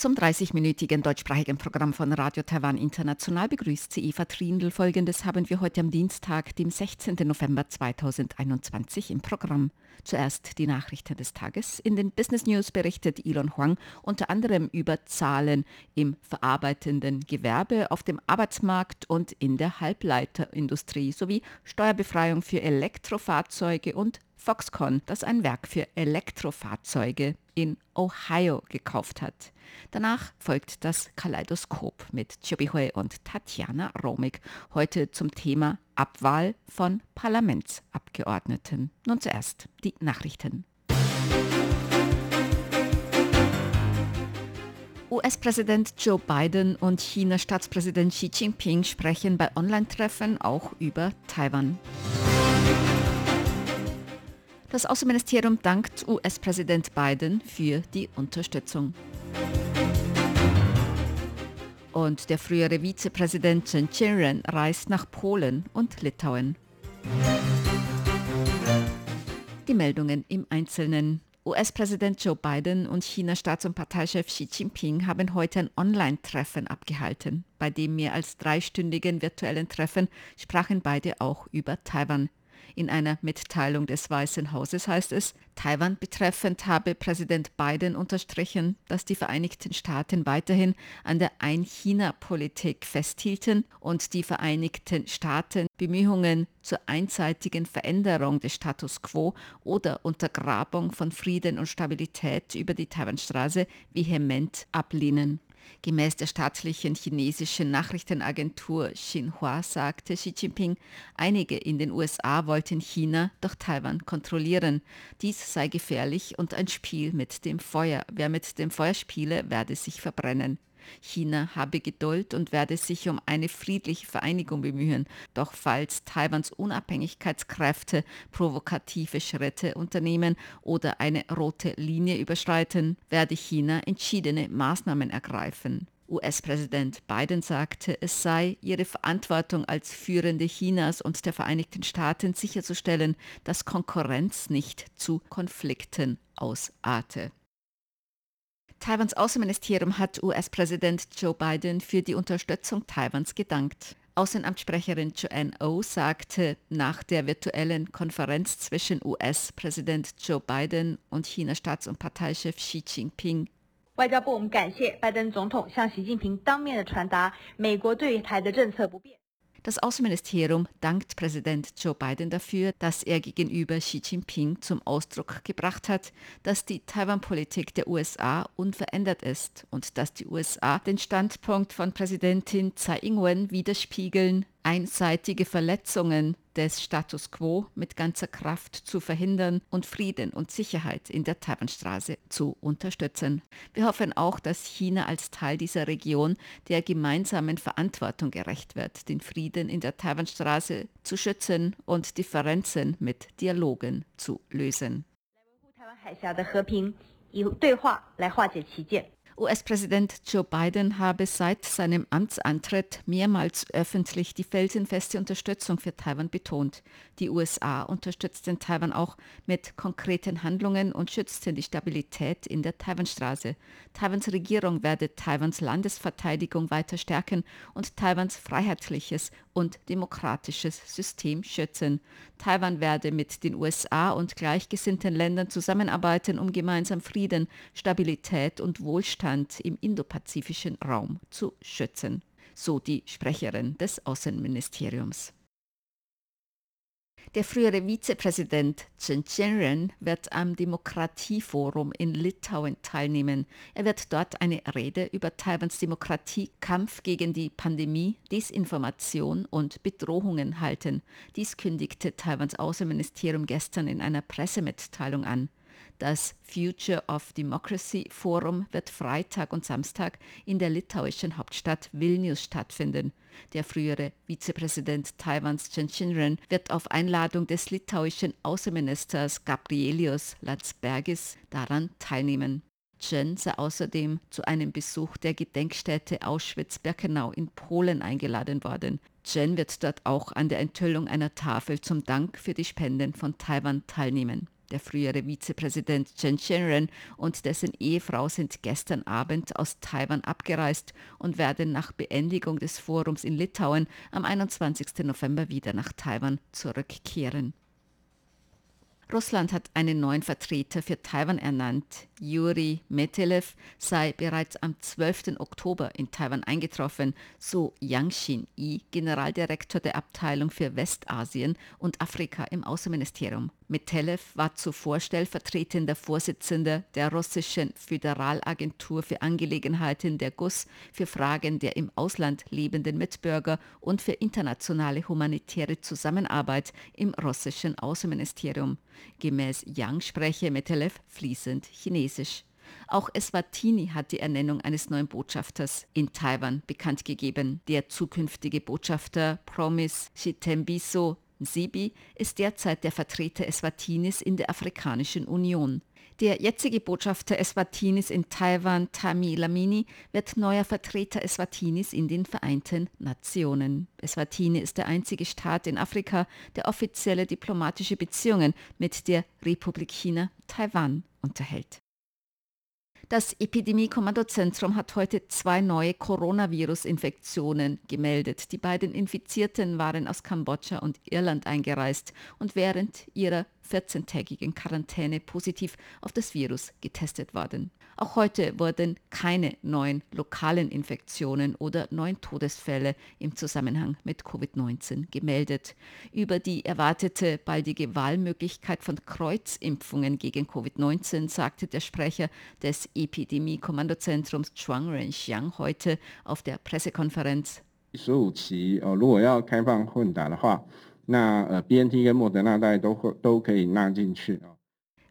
Zum 30-minütigen deutschsprachigen Programm von Radio Taiwan International begrüßt sie Eva Trindl. Folgendes haben wir heute am Dienstag, dem 16. November 2021 im Programm. Zuerst die Nachrichten des Tages. In den Business News berichtet Elon Huang unter anderem über Zahlen im verarbeitenden Gewerbe, auf dem Arbeitsmarkt und in der Halbleiterindustrie sowie Steuerbefreiung für Elektrofahrzeuge und Foxconn, das ein Werk für Elektrofahrzeuge in Ohio gekauft hat. Danach folgt das Kaleidoskop mit Chobi und Tatjana Romig, heute zum Thema Abwahl von Parlamentsabgeordneten. Nun zuerst die Nachrichten. US-Präsident Joe Biden und China-Staatspräsident Xi Jinping sprechen bei Online-Treffen auch über Taiwan. Das Außenministerium dankt US-Präsident Biden für die Unterstützung. Und der frühere Vizepräsident Chen Chien-ren reist nach Polen und Litauen. Die Meldungen im Einzelnen. US-Präsident Joe Biden und China-Staats- und Parteichef Xi Jinping haben heute ein Online-Treffen abgehalten. Bei dem mehr als dreistündigen virtuellen Treffen sprachen beide auch über Taiwan. In einer Mitteilung des Weißen Hauses heißt es, Taiwan betreffend habe Präsident Biden unterstrichen, dass die Vereinigten Staaten weiterhin an der Ein-China-Politik festhielten und die Vereinigten Staaten Bemühungen zur einseitigen Veränderung des Status quo oder Untergrabung von Frieden und Stabilität über die Taiwanstraße vehement ablehnen. Gemäß der staatlichen chinesischen Nachrichtenagentur Xinhua sagte Xi Jinping, einige in den USA wollten China durch Taiwan kontrollieren. Dies sei gefährlich und ein Spiel mit dem Feuer. Wer mit dem Feuer spiele, werde sich verbrennen. China habe Geduld und werde sich um eine friedliche Vereinigung bemühen. Doch falls Taiwans Unabhängigkeitskräfte provokative Schritte unternehmen oder eine rote Linie überschreiten, werde China entschiedene Maßnahmen ergreifen. US-Präsident Biden sagte, es sei ihre Verantwortung als Führende Chinas und der Vereinigten Staaten sicherzustellen, dass Konkurrenz nicht zu Konflikten ausarte. Taiwans Außenministerium hat US-Präsident Joe Biden für die Unterstützung Taiwans gedankt. Außenamtssprecherin Joanne O oh sagte nach der virtuellen Konferenz zwischen US-Präsident Joe Biden und China-Staats- und Parteichef Xi Jinping 外交部我们感谢拜登总统向习近平当面的传达美国对台的政策不变。 Das Außenministerium dankt Präsident Joe Biden dafür, dass er gegenüber Xi Jinping zum Ausdruck gebracht hat, dass die Taiwan-Politik der USA unverändert ist und dass die USA den Standpunkt von Präsidentin Tsai Ing-wen widerspiegeln, einseitige Verletzungen des Status quo mit ganzer Kraft zu verhindern und Frieden und Sicherheit in der Taiwanstraße zu unterstützen. Wir hoffen auch, dass China als Teil dieser Region der gemeinsamen Verantwortung gerecht wird, den Frieden in der Taiwanstraße zu schützen und Differenzen mit Dialogen zu lösen. US-Präsident Joe Biden habe seit seinem Amtsantritt mehrmals öffentlich die felsenfeste Unterstützung für Taiwan betont. Die USA unterstützten Taiwan auch mit konkreten Handlungen und schützten die Stabilität in der Taiwanstraße. Taiwans Regierung werde Taiwans Landesverteidigung weiter stärken und Taiwans freiheitliches und demokratisches System schützen. Taiwan werde mit den USA und gleichgesinnten Ländern zusammenarbeiten, um gemeinsam Frieden, Stabilität und Wohlstand im indopazifischen Raum zu schützen. So die Sprecherin des Außenministeriums. Der frühere Vizepräsident Chen Chien-ren wird am Demokratieforum in Litauen teilnehmen. Er wird dort eine Rede über Taiwans Demokratie, Kampf gegen die Pandemie, Desinformation und Bedrohungen halten. Dies kündigte Taiwans Außenministerium gestern in einer Pressemitteilung an. Das Future of Democracy Forum wird Freitag und Samstag in der litauischen Hauptstadt Vilnius stattfinden. Der frühere Vizepräsident Taiwans Chen Chien-ren wird auf Einladung des litauischen Außenministers Gabrielius Landsbergis daran teilnehmen. Chen sei außerdem zu einem Besuch der Gedenkstätte Auschwitz-Birkenau in Polen eingeladen worden. Chen wird dort auch an der Enthüllung einer Tafel zum Dank für die Spenden von Taiwan teilnehmen. Der frühere Vizepräsident Chen Shenren und dessen Ehefrau sind gestern Abend aus Taiwan abgereist und werden nach Beendigung des Forums in Litauen am 21. November wieder nach Taiwan zurückkehren. Russland hat einen neuen Vertreter für Taiwan ernannt. Juri Metelev sei bereits am 12. Oktober in Taiwan eingetroffen, so Yang Xin-i, Generaldirektor der Abteilung für Westasien und Afrika im Außenministerium. Metelev war zuvor stellvertretender Vorsitzender der russischen Föderalagentur für Angelegenheiten der GUS für Fragen der im Ausland lebenden Mitbürger und für internationale humanitäre Zusammenarbeit im russischen Außenministerium. Gemäß Yang spreche Metelev fließend Chinesisch. Auch Eswatini hat die Ernennung eines neuen Botschafters in Taiwan bekannt gegeben. Der zukünftige Botschafter Promise Chitembiso Sibi ist derzeit der Vertreter Eswatinis in der Afrikanischen Union. Der jetzige Botschafter Eswatinis in Taiwan, Tami Lamini, wird neuer Vertreter Eswatinis in den Vereinten Nationen. Eswatini ist der einzige Staat in Afrika, der offizielle diplomatische Beziehungen mit der Republik China Taiwan unterhält. Das Epidemie-Kommandozentrum hat heute zwei neue Coronavirus-Infektionen gemeldet. Die beiden Infizierten waren aus Kambodscha und Irland eingereist und während ihrer 14-tägigen Quarantäne positiv auf das Virus getestet worden. Auch heute wurden keine neuen lokalen Infektionen oder neuen Todesfälle im Zusammenhang mit Covid-19 gemeldet. Über die erwartete baldige Wahlmöglichkeit von Kreuzimpfungen gegen Covid-19 sagte der Sprecher des Epidemie-Kommandozentrums Chuang Renxiang heute auf der Pressekonferenz. 十五期哦，如果要开放混打的话，那呃，BNT 跟莫德纳大家都会都可以纳进去啊。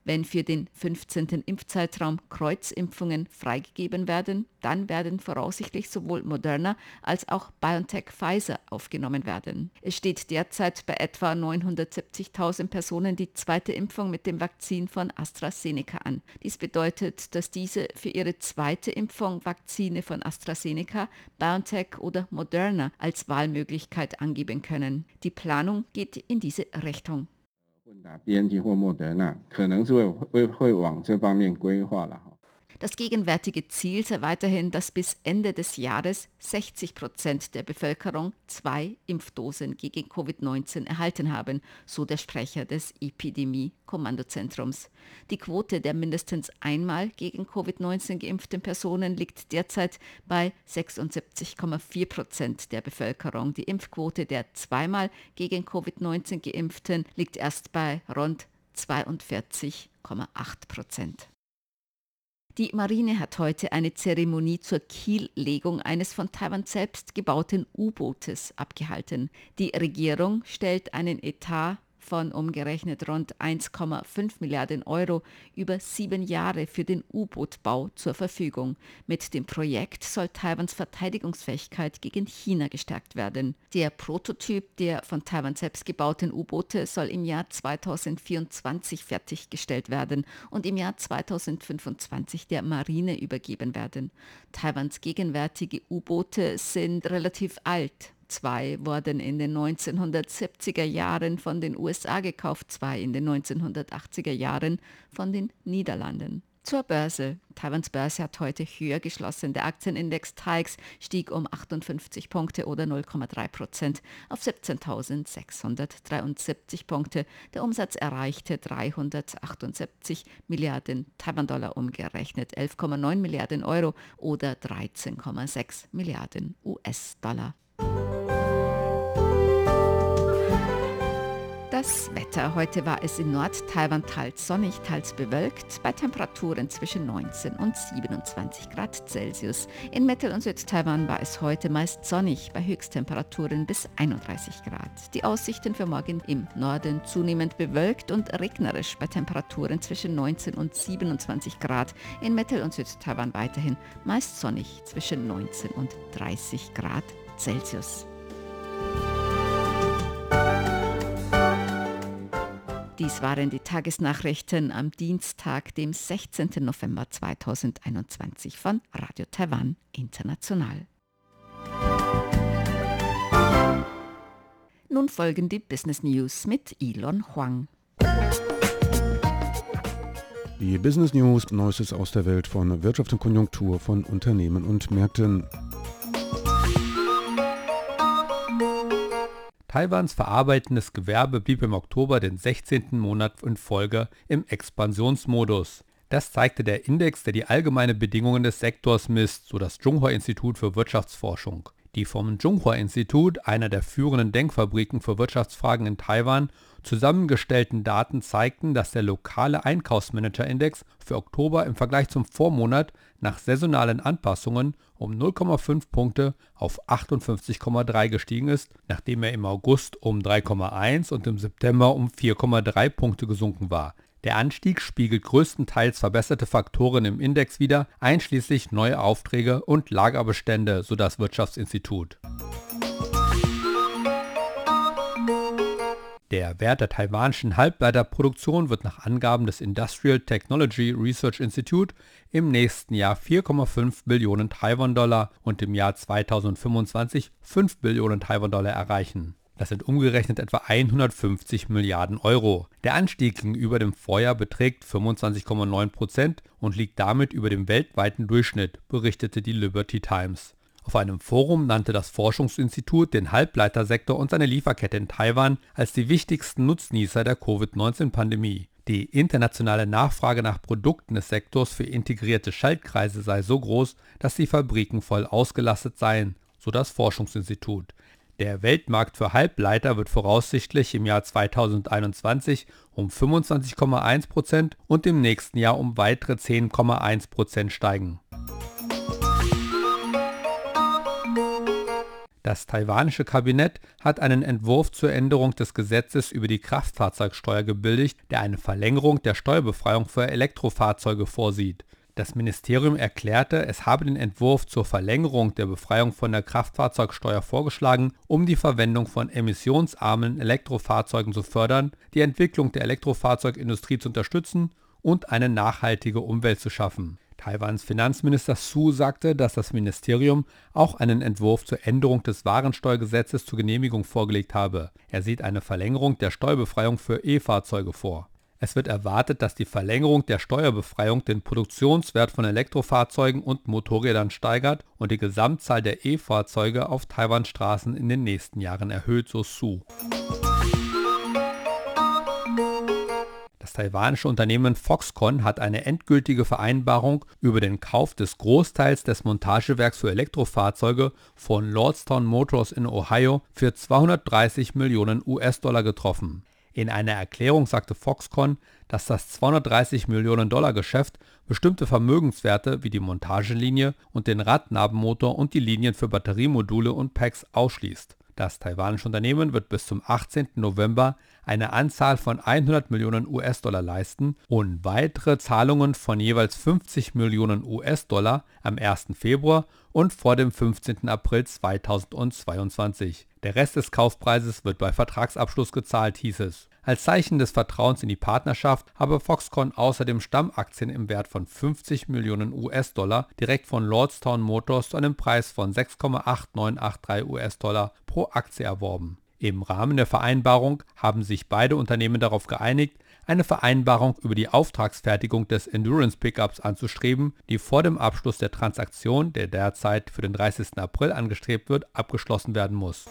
Wenn für den 15. Impfzeitraum Kreuzimpfungen freigegeben werden, dann werden voraussichtlich sowohl Moderna als auch BioNTech Pfizer aufgenommen werden. Es steht derzeit bei etwa 970.000 Personen die zweite Impfung mit dem Vakzin von AstraZeneca an. Dies bedeutet, dass diese für ihre zweite Impfung Vakzine von AstraZeneca, BioNTech oder Moderna als Wahlmöglichkeit angeben können. Die Planung geht in diese Richtung. 打 BNT 或莫德纳，可能是会会会往这方面规划了哈。Das gegenwärtige Ziel sei weiterhin, dass bis Ende des Jahres 60 Prozent der Bevölkerung zwei Impfdosen gegen Covid-19 erhalten haben, so der Sprecher des Epidemie-Kommandozentrums. Die Quote der mindestens einmal gegen Covid-19 geimpften Personen liegt derzeit bei 76,4 Prozent der Bevölkerung. Die Impfquote der zweimal gegen Covid-19 geimpften liegt erst bei rund 42,8 Prozent. Die Marine hat heute eine Zeremonie zur Kiellegung eines von Taiwan selbst gebauten U-Bootes abgehalten. Die Regierung stellt einen Etat von umgerechnet rund 1,5 Milliarden Euro über sieben Jahre für den U-Boot-Bau zur Verfügung. Mit dem Projekt soll Taiwans Verteidigungsfähigkeit gegen China gestärkt werden. Der Prototyp der von Taiwan selbst gebauten U-Boote soll im Jahr 2024 fertiggestellt werden und im Jahr 2025 der Marine übergeben werden. Taiwans gegenwärtige U-Boote sind relativ alt. Zwei wurden in den 1970er Jahren von den USA gekauft, zwei in den 1980er Jahren von den Niederlanden. Zur Börse. Taiwans Börse hat heute höher geschlossen. Der Aktienindex TAIX stieg um 58 Punkte oder 0,3 Prozent auf 17.673 Punkte. Der Umsatz erreichte 378 Milliarden Taiwan-Dollar umgerechnet, 11,9 Milliarden Euro oder 13,6 Milliarden US-Dollar. Das Wetter. Heute war es in Nord-Taiwan teils sonnig, teils bewölkt, bei Temperaturen zwischen 19 und 27 Grad Celsius. In Mittel- und Südtaiwan war es heute meist sonnig, bei Höchsttemperaturen bis 31 Grad. Die Aussichten für morgen im Norden zunehmend bewölkt und regnerisch, bei Temperaturen zwischen 19 und 27 Grad. In Mittel- und Südtaiwan weiterhin meist sonnig, zwischen 19 und 30 Grad Celsius. Dies waren die Tagesnachrichten am Dienstag, dem 16. November 2021 von Radio Taiwan International. Nun folgen die Business News mit Elon Huang. Die Business News, Neuestes aus der Welt von Wirtschaft und Konjunktur von Unternehmen und Märkten. Taiwans verarbeitendes Gewerbe blieb im Oktober den 16. Monat in Folge im Expansionsmodus. Das zeigte der Index, der die allgemeine Bedingungen des Sektors misst, so das Zhonghua-Institut für Wirtschaftsforschung. Die vom Zhonghua-Institut, einer der führenden Denkfabriken für Wirtschaftsfragen in Taiwan, zusammengestellten Daten zeigten, dass der lokale Einkaufsmanager-Index für Oktober im Vergleich zum Vormonat nach saisonalen Anpassungen um 0,5 Punkte auf 58,3 gestiegen ist, nachdem er im August um 3,1 und im September um 4,3 Punkte gesunken war. Der Anstieg spiegelt größtenteils verbesserte Faktoren im Index wider, einschließlich neue Aufträge und Lagerbestände, so das Wirtschaftsinstitut. Der Wert der taiwanischen Halbleiterproduktion wird nach Angaben des Industrial Technology Research Institute im nächsten Jahr 4,5 Billionen Taiwan-Dollar und im Jahr 2025 5 Billionen Taiwan-Dollar erreichen. Das sind umgerechnet etwa 150 Milliarden Euro. Der Anstieg gegenüber dem Vorjahr beträgt 25,9 Prozent und liegt damit über dem weltweiten Durchschnitt, berichtete die Liberty Times. Auf einem Forum nannte das Forschungsinstitut den Halbleitersektor und seine Lieferkette in Taiwan als die wichtigsten Nutznießer der Covid-19-Pandemie. Die internationale Nachfrage nach Produkten des Sektors für integrierte Schaltkreise sei so groß, dass die Fabriken voll ausgelastet seien, so das Forschungsinstitut. Der Weltmarkt für Halbleiter wird voraussichtlich im Jahr 2021 um 25,1% und im nächsten Jahr um weitere 10,1% steigen. Das taiwanische Kabinett hat einen Entwurf zur Änderung des Gesetzes über die Kraftfahrzeugsteuer gebilligt, der eine Verlängerung der Steuerbefreiung für Elektrofahrzeuge vorsieht. Das Ministerium erklärte, es habe den Entwurf zur Verlängerung der Befreiung von der Kraftfahrzeugsteuer vorgeschlagen, um die Verwendung von emissionsarmen Elektrofahrzeugen zu fördern, die Entwicklung der Elektrofahrzeugindustrie zu unterstützen und eine nachhaltige Umwelt zu schaffen. Taiwans Finanzminister Su sagte, dass das Ministerium auch einen Entwurf zur Änderung des Warensteuergesetzes zur Genehmigung vorgelegt habe. Er sieht eine Verlängerung der Steuerbefreiung für E-Fahrzeuge vor. Es wird erwartet, dass die Verlängerung der Steuerbefreiung den Produktionswert von Elektrofahrzeugen und Motorrädern steigert und die Gesamtzahl der E-Fahrzeuge auf Taiwans Straßen in den nächsten Jahren erhöht, so Su. Das taiwanische Unternehmen Foxconn hat eine endgültige Vereinbarung über den Kauf des Großteils des Montagewerks für Elektrofahrzeuge von Lordstown Motors in Ohio für 230 Millionen US-Dollar getroffen. In einer Erklärung sagte Foxconn, dass das 230 Millionen Dollar Geschäft bestimmte Vermögenswerte wie die Montagelinie und den Radnabenmotor und die Linien für Batteriemodule und Packs ausschließt. Das taiwanische Unternehmen wird bis zum 18. November eine Anzahl von 100 Millionen US-Dollar leisten und weitere Zahlungen von jeweils 50 Millionen US-Dollar am 1. Februar und vor dem 15. April 2022. Der Rest des Kaufpreises wird bei Vertragsabschluss gezahlt, hieß es. Als Zeichen des Vertrauens in die Partnerschaft habe Foxconn außerdem Stammaktien im Wert von 50 Millionen US-Dollar direkt von Lordstown Motors zu einem Preis von 6,8983 US-Dollar pro Aktie erworben. Im Rahmen der Vereinbarung haben sich beide Unternehmen darauf geeinigt, eine Vereinbarung über die Auftragsfertigung des Endurance Pickups anzustreben, die vor dem Abschluss der Transaktion, der derzeit für den 30. April angestrebt wird, abgeschlossen werden muss.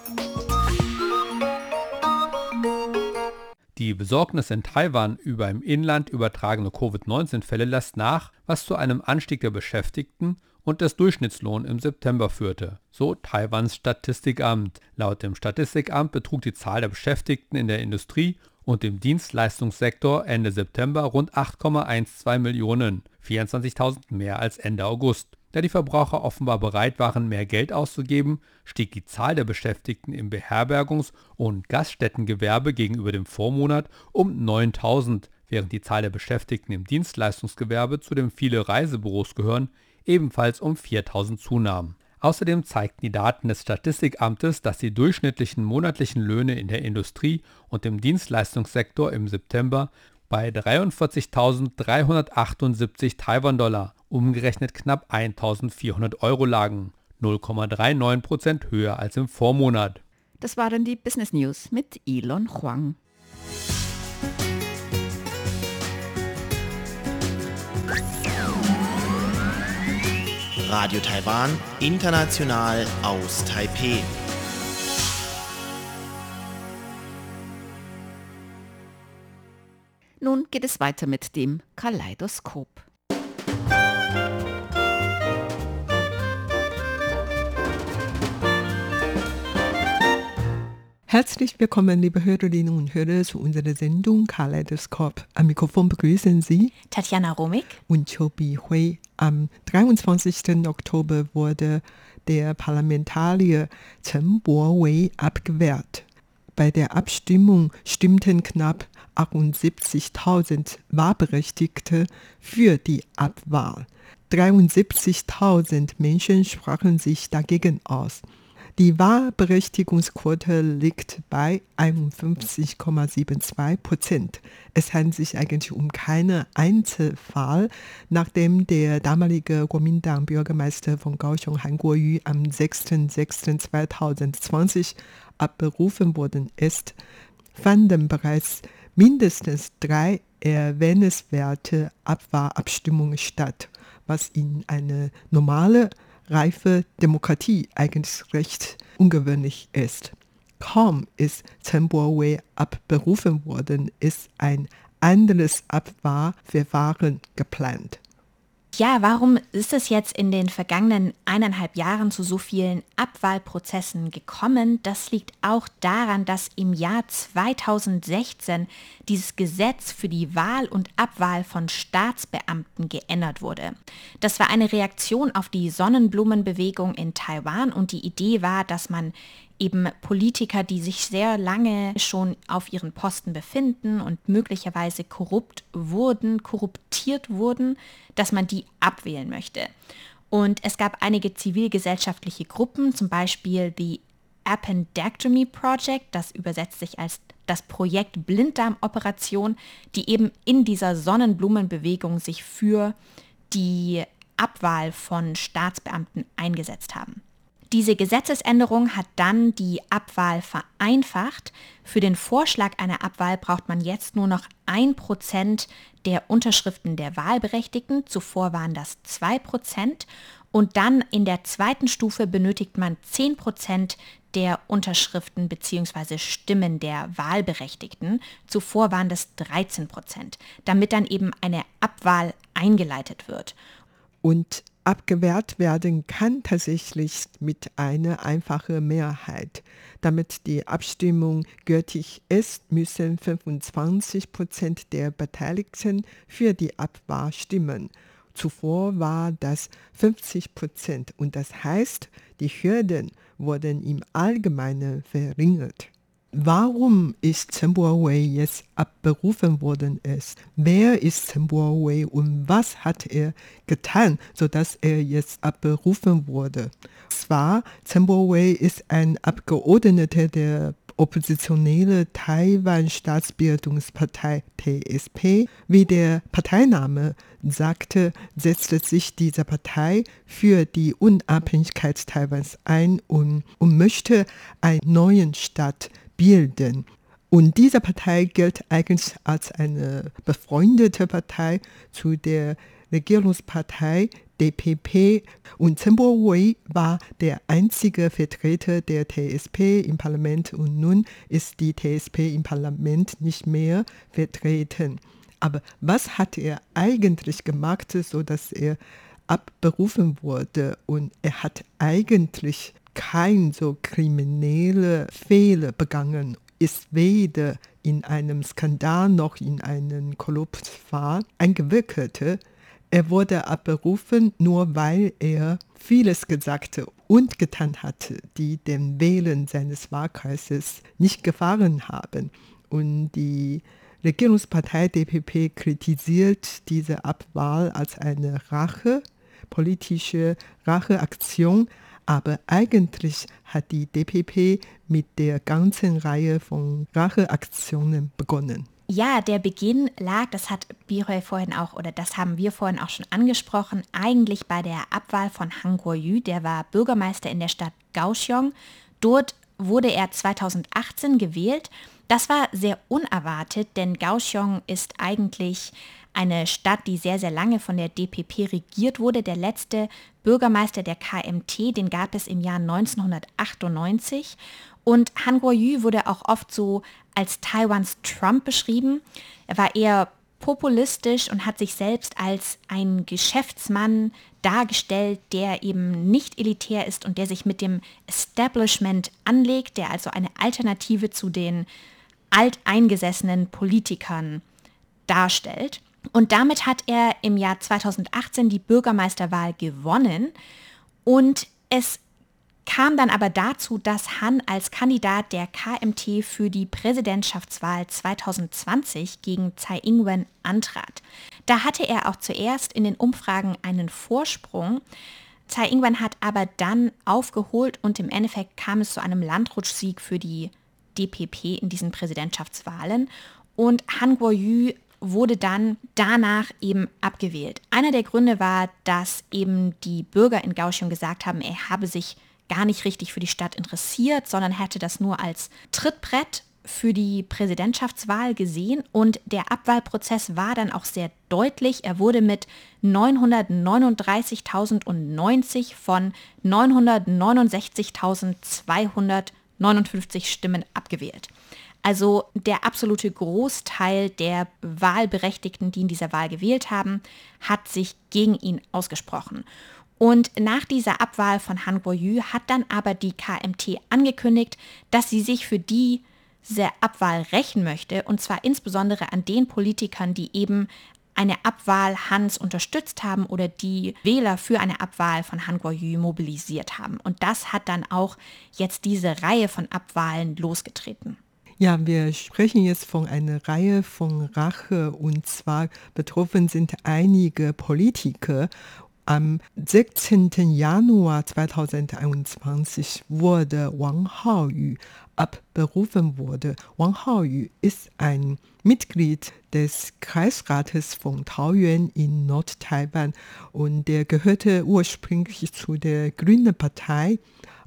Die Besorgnis in Taiwan über im Inland übertragene Covid-19-Fälle lässt nach, was zu einem Anstieg der Beschäftigten und des Durchschnittslohns im September führte, so Taiwans Statistikamt. Laut dem Statistikamt betrug die Zahl der Beschäftigten in der Industrie und im Dienstleistungssektor Ende September rund 8,12 Millionen, 24.000 mehr als Ende August. Da die Verbraucher offenbar bereit waren, mehr Geld auszugeben, stieg die Zahl der Beschäftigten im Beherbergungs- und Gaststättengewerbe gegenüber dem Vormonat um 9000, während die Zahl der Beschäftigten im Dienstleistungsgewerbe, zu dem viele Reisebüros gehören, ebenfalls um 4000 zunahm. Außerdem zeigten die Daten des Statistikamtes, dass die durchschnittlichen monatlichen Löhne in der Industrie und im Dienstleistungssektor im September bei 43.378 Taiwan-Dollar, umgerechnet knapp 1.400 Euro lagen, 0,39 Prozent höher als im Vormonat. Das waren die Business News mit Elon Huang. Radio Taiwan, international aus Taipeh. Nun geht es weiter mit dem Kaleidoskop. Herzlich willkommen, liebe Hörerinnen und Hörer, zu unserer Sendung Kaleidoskop. Am Mikrofon begrüßen Sie Tatjana Romig und Chobi Hui. Am 23. Oktober wurde der Parlamentarier Chen Bo-wei abgewehrt. Bei der Abstimmung stimmten knapp 78.000 Wahlberechtigte für die Abwahl. 73.000 Menschen sprachen sich dagegen aus. Die Wahlberechtigungsquote liegt bei 51,72 Prozent. Es handelt sich eigentlich um keinen Einzelfall, nachdem der damalige Kuomintang-Bürgermeister von Kaohsiung Han Kuo-yu am 6.06.2020 abberufen worden ist, fanden bereits mindestens drei erwähnenswerte Abwahlabstimmungen statt, was in eine normale reife Demokratie eigentlich recht ungewöhnlich ist. Kaum ist Chen Bo-wei abberufen worden, ist ein anderes Abwahlverfahren geplant. Ja, warum ist es jetzt in den vergangenen eineinhalb Jahren zu so vielen Abwahlprozessen gekommen? Das liegt auch daran, dass im Jahr 2016 dieses Gesetz für die Wahl und Abwahl von Staatsbeamten geändert wurde. Das war eine Reaktion auf die Sonnenblumenbewegung in Taiwan und die Idee war, dass man eben Politiker, die sich sehr lange schon auf ihren Posten befinden und möglicherweise korrupt wurden, korruptiert wurden, dass man die abwählen möchte. Und es gab einige zivilgesellschaftliche Gruppen, zum Beispiel die Appendectomy Project, das übersetzt sich als das Projekt Blinddarmoperation, die eben in dieser Sonnenblumenbewegung sich für die Abwahl von Staatsbeamten eingesetzt haben. Diese Gesetzesänderung hat dann die Abwahl vereinfacht. Für den Vorschlag einer Abwahl braucht man jetzt nur noch ein Prozent der Unterschriften der Wahlberechtigten. Zuvor waren das zwei Prozent. Und dann in der zweiten Stufe benötigt man 10 Prozent der Unterschriften bzw. Stimmen der Wahlberechtigten. Zuvor waren das 13 Prozent, damit dann eben eine Abwahl eingeleitet wird. Und abgewehrt werden kann tatsächlich mit einer einfachen Mehrheit. Damit die Abstimmung gültig ist, müssen 25 Prozent der Beteiligten für die Abwahl stimmen. Zuvor war das 50 Prozent und das heißt, die Hürden wurden im Allgemeinen verringert. Warum ist Bo-wei jetzt abberufen worden ist? Wer ist Bo-wei und was hat er getan, sodass er jetzt abberufen wurde? Zwar, Bo-wei ist ein Abgeordneter der oppositionelle Taiwan-Staatsbildungspartei TSP. Wie der Parteiname sagte, setzte sich diese Partei für die Unabhängigkeit Taiwans ein und, und möchte einen neuen Staat bilden. Und diese Partei gilt eigentlich als eine befreundete Partei zu der Regierungspartei DPP und Chen Bo-wei war der einzige Vertreter der TSP im Parlament und nun ist die TSP im Parlament nicht mehr vertreten. Aber was hat er eigentlich gemacht, sodass er abberufen wurde und er hat eigentlich kein so kriminelle Fehler begangen, ist weder in einem Skandal noch in einem Korruptfall eingewirkt. Er wurde abberufen, nur weil er vieles gesagt und getan hatte, die den Wählern seines Wahlkreises nicht gefallen haben. Und die Regierungspartei DPP kritisiert diese Abwahl als eine Rache, politische Racheaktion Aber eigentlich hat die DPP mit der ganzen Reihe von Racheaktionen begonnen. Ja, der Beginn lag, das hat Biroy vorhin auch, oder das haben wir vorhin auch schon angesprochen, eigentlich bei der Abwahl von Han Kuo-yu, der war Bürgermeister in der Stadt Kaohsiung. Dort wurde er 2018 gewählt. Das war sehr unerwartet, denn Kaohsiung ist eigentlich eine Stadt, die sehr, sehr lange von der DPP regiert wurde. Der letzte Bürgermeister der KMT, den gab es im Jahr 1998. Und Han Kuo-yu wurde auch oft so als Taiwans Trump beschrieben. Er war eher populistisch und hat sich selbst als ein Geschäftsmann dargestellt, der eben nicht elitär ist und der sich mit dem Establishment anlegt, der also eine Alternative zu den alteingesessenen Politikern darstellt. Und damit hat er im Jahr 2018 die Bürgermeisterwahl gewonnen und es kam dann aber dazu, dass Han als Kandidat der KMT für die Präsidentschaftswahl 2020 gegen Tsai Ing-wen antrat. Da hatte er auch zuerst in den Umfragen einen Vorsprung. Tsai Ing-wen hat aber dann aufgeholt und im Endeffekt kam es zu einem Landrutschsieg für die DPP in diesen Präsidentschaftswahlen und Han Kuo-yu wurde dann danach eben abgewählt. Einer der Gründe war, dass eben die Bürger in Kaohsiung gesagt haben, er habe sich gar nicht richtig für die Stadt interessiert, sondern hätte das nur als Trittbrett für die Präsidentschaftswahl gesehen und der Abwahlprozess war dann auch sehr deutlich. Er wurde mit 939.090 von 969.259 Stimmen abgewählt. Also der absolute Großteil der Wahlberechtigten, die in dieser Wahl gewählt haben, hat sich gegen ihn ausgesprochen. Und nach dieser Abwahl von Han Kuo-yu hat dann aber die KMT angekündigt, dass sie sich für diese Abwahl rächen möchte, und zwar insbesondere an den Politikern, die eben eine Abwahl Hans unterstützt haben oder die Wähler für eine Abwahl von Han Kuo-yu mobilisiert haben. Und das hat dann auch jetzt diese Reihe von Abwahlen losgetreten. Ja, wir sprechen jetzt von einer Reihe von Rache und zwar betroffen sind einige Politiker am 16. Januar 2021 wurde Wang Haoyu abberufen wurde. Wang Haoyu ist ein Mitglied des Kreisrates von Taoyuan in Nordtaiwan und der gehörte ursprünglich zu der Grünen Partei.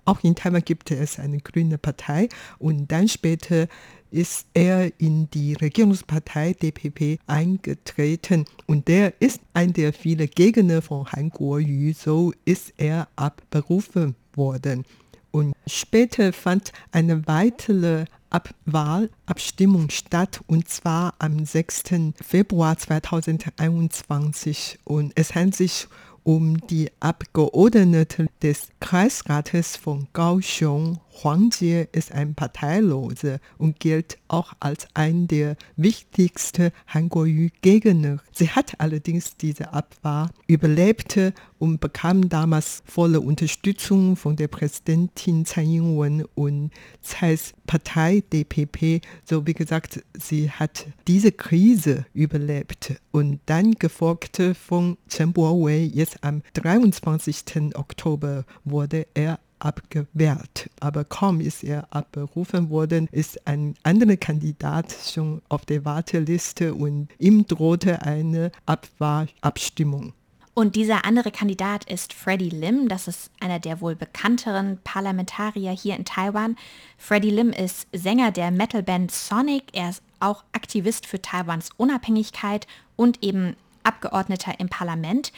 Auch in Taiwan gibt es eine grüne Partei und dann später ist er in die Regierungspartei DPP eingetreten und der ist ein der vielen Gegner von Han Kuo-yu, so ist er abberufen worden. Und später fand eine weitere Abwahlabstimmung statt und zwar am 6. Februar 2021 und es handelt sich um um die Abgeordnete des Kreisrates von Kaohsiung. Huang Jie ist ein Parteilose und gilt auch als ein der wichtigsten Han Kuo-yu-Gegner. Sie hat allerdings diese Abwahl überlebte und bekam damals volle Unterstützung von der Präsidentin Tsai Ing-wen und Tsais Partei DPP. So wie gesagt, sie hat diese Krise überlebt und dann gefolgt von Chen Bo-wei. Jetzt am 23. Oktober wurde er abgewehrt. Aber kaum ist er abberufen worden, ist ein anderer Kandidat schon auf der Warteliste und ihm drohte eine Abwahlabstimmung. Und dieser andere Kandidat ist Freddie Lim. Das ist einer der wohl bekannteren Parlamentarier hier in Taiwan. Freddie Lim ist Sänger der Metalband Sonic. Er ist auch Aktivist für Taiwans Unabhängigkeit und eben Abgeordneter im Parlament.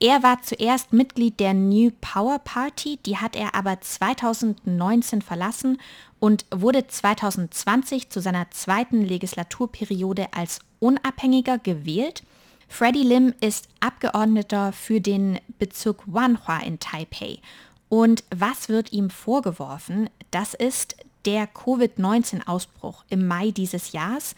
Er war zuerst Mitglied der New Power Party, die hat er aber 2019 verlassen und wurde 2020 zu seiner zweiten Legislaturperiode als Unabhängiger gewählt. Freddie Lim ist Abgeordneter für den Bezirk Wanhua in Taipei. Und was wird ihm vorgeworfen? Das ist der Covid-19-Ausbruch im Mai dieses Jahres.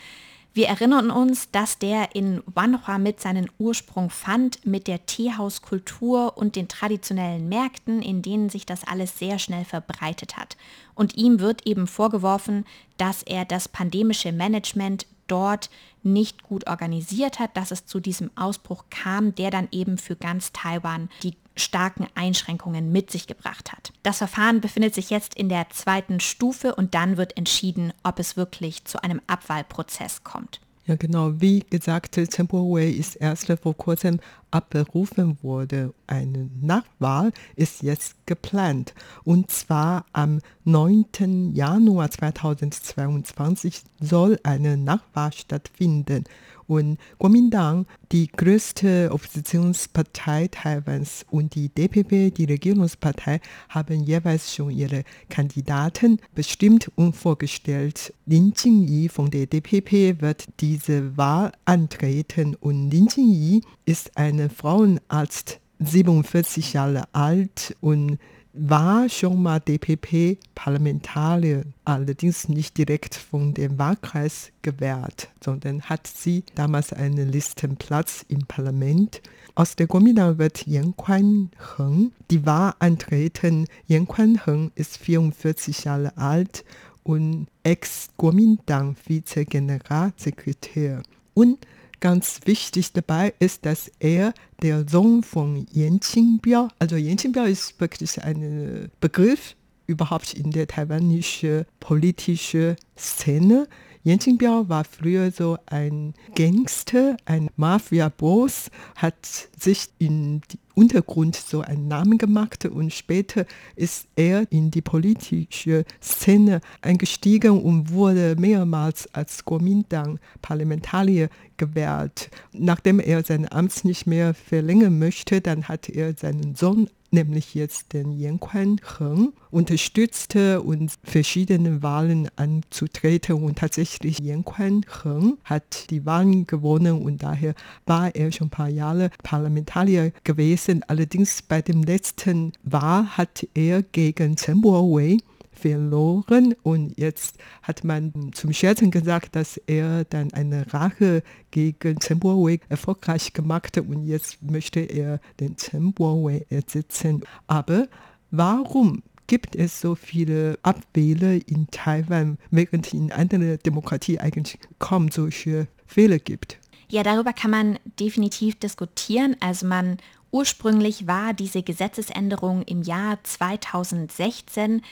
Wir erinnern uns, dass der in Wanhua mit seinen Ursprung fand, mit der Teehauskultur und den traditionellen Märkten, in denen sich das alles sehr schnell verbreitet hat. Und ihm wird eben vorgeworfen, dass er das pandemische Management dort nicht gut organisiert hat, dass es zu diesem Ausbruch kam, der dann eben für ganz Taiwan die starken Einschränkungen mit sich gebracht hat. Das Verfahren befindet sich jetzt in der zweiten Stufe und dann wird entschieden, ob es wirklich zu einem Abwahlprozess kommt. Ja, genau. Wie gesagt, Temporary ist erst vor kurzem abberufen wurde. Eine Nachwahl ist jetzt geplant. Und zwar am 9. Januar 2022 soll eine Nachwahl stattfinden. Und Kuomintang, die größte Oppositionspartei Taiwans und die DPP, die Regierungspartei, haben jeweils schon ihre Kandidaten bestimmt und vorgestellt. Lin Jingyi von der DPP wird diese Wahl antreten und Lin Jingyi ist eine Frauenarzt, 47 Jahre alt und war schon mal DPP-Parlamentarier, allerdings nicht direkt von dem Wahlkreis gewählt, sondern hat sie damals einen Listenplatz im Parlament. Aus der Kuomintang wird Yan Kuan-heng die Wahl antreten. Yan Kuan-heng ist 44 Jahre alt und Ex-Kuomintang-Vizegeneralsekretär. Und Ganz wichtig dabei ist, dass er der Sohn von Yan Qingbiao, also Yan Qingbiao ist wirklich ein Begriff überhaupt in der taiwanischen politischen Szene. Yan Qingbiao war früher so ein Gangster, ein Mafia-Boss, hat sich in die Untergrund so einen Namen gemacht und später ist er in die politische Szene eingestiegen und wurde mehrmals als Kuomintang-Parlamentarier gewählt. Nachdem er sein Amt nicht mehr verlängern möchte, dann hat er seinen Sohn nämlich jetzt den Yan Kuan-heng, unterstützte und verschiedene Wahlen anzutreten und tatsächlich Yan Kuan-heng hat die Wahlen gewonnen und daher war er schon ein paar Jahre Parlamentarier gewesen. Allerdings bei dem letzten Wahl hat er gegen Chen Bo-wei verloren und jetzt hat man zum Scherzen gesagt, dass er dann eine Rache gegen Chen Bo-wei erfolgreich gemacht hat und jetzt möchte er den Chen Bo-wei ersetzen. Aber warum gibt es so viele Abwähler in Taiwan, während in anderen Demokratien eigentlich kaum solche Fehler gibt? Ja, darüber kann man definitiv diskutieren. Also man ursprünglich war diese Gesetzesänderung im Jahr 2016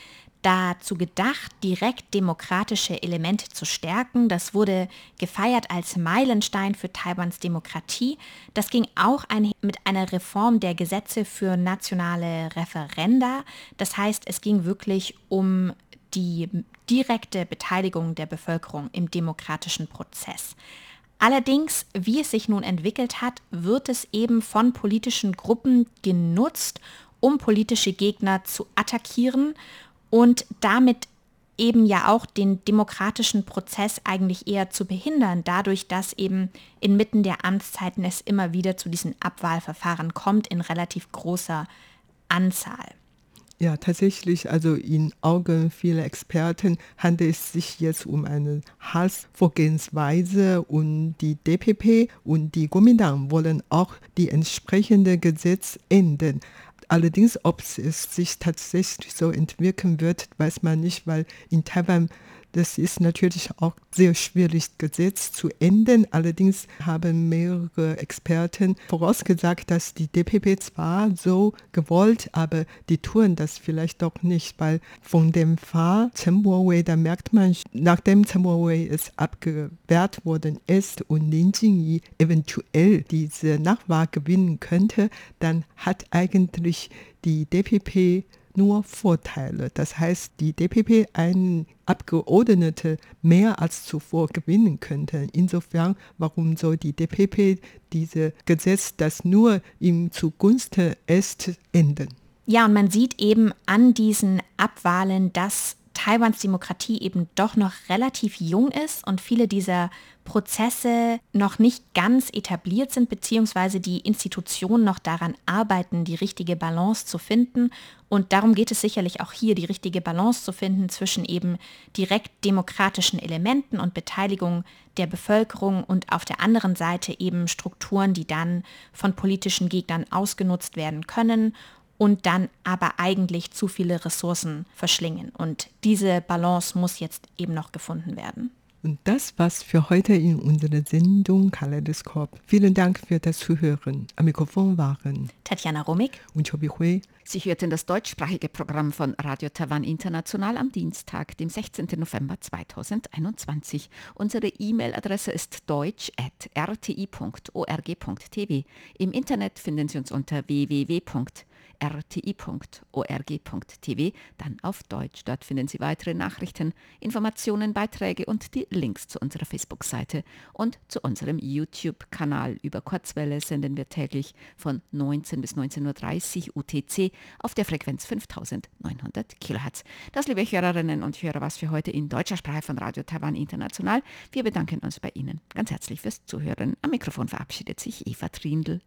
dazu gedacht, direkt demokratische Elemente zu stärken. Das wurde gefeiert als Meilenstein für Taiwans Demokratie. Das ging auch ein, mit einer Reform der Gesetze für nationale Referenda. Das heißt, es ging wirklich um die direkte Beteiligung der Bevölkerung im demokratischen Prozess. Allerdings, wie es sich nun entwickelt hat, wird es eben von politischen Gruppen genutzt, um politische Gegner zu attackieren und damit eben ja auch den demokratischen Prozess eigentlich eher zu behindern, dadurch, dass eben inmitten der Amtszeiten es immer wieder zu diesen Abwahlverfahren kommt in relativ großer Anzahl. Ja, tatsächlich, also in Augen vieler Experten handelt es sich jetzt um eine Hassvorgehensweise und die DPP und die Kuomintang wollen auch die entsprechende Gesetz ändern. Allerdings, ob es sich tatsächlich so entwickeln wird, weiß man nicht, weil in Taiwan das ist natürlich auch sehr schwierig gesetzt zu ändern. Allerdings haben mehrere Experten vorausgesagt, dass die DPP zwar so gewollt, aber die tun das vielleicht doch nicht, weil von dem Fall Chen Bo-wei, da merkt man, nachdem Chen Bo-wei es abgewehrt worden ist und Lin Jingyi eventuell diese Nachwahl gewinnen könnte, dann hat eigentlich die DPP nur Vorteile. Das heißt, die DPP einen Abgeordnete mehr als zuvor gewinnen könnte. Insofern, warum soll die DPP dieses Gesetz, das nur ihm zugunsten ist, ändern? Ja, und man sieht eben an diesen Abwahlen, dass Taiwans Demokratie eben doch noch relativ jung ist und viele dieser Prozesse noch nicht ganz etabliert sind, beziehungsweise die Institutionen noch daran arbeiten, die richtige Balance zu finden. Und darum geht es sicherlich auch hier, die richtige Balance zu finden zwischen eben direkt demokratischen Elementen und Beteiligung der Bevölkerung und auf der anderen Seite eben Strukturen, die dann von politischen Gegnern ausgenutzt werden können und dann aber eigentlich zu viele Ressourcen verschlingen. Und diese Balance muss jetzt eben noch gefunden werden. Und das war's für heute in unserer Sendung Kaleidoskop. Vielen Dank für das Zuhören. Am Mikrofon waren Tatjana Romig und Chobi Hui. Sie hörten das deutschsprachige Programm von Radio Taiwan International am Dienstag, dem 16. November 2021. Unsere E-Mail-Adresse ist deutsch.rti.org.tv. Im Internet finden Sie uns unter www.rti.org.tv rti.org.tv, dann auf Deutsch. Dort finden Sie weitere Nachrichten, Informationen, Beiträge und die Links zu unserer Facebook-Seite und zu unserem YouTube-Kanal. Über Kurzwelle senden wir täglich von 19 bis 19.30 Uhr UTC auf der Frequenz 5900 kHz. Das, liebe Hörerinnen und Hörer, was für heute in deutscher Sprache von Radio Taiwan International. Wir bedanken uns bei Ihnen ganz herzlich fürs Zuhören. Am Mikrofon verabschiedet sich Eva Trindl.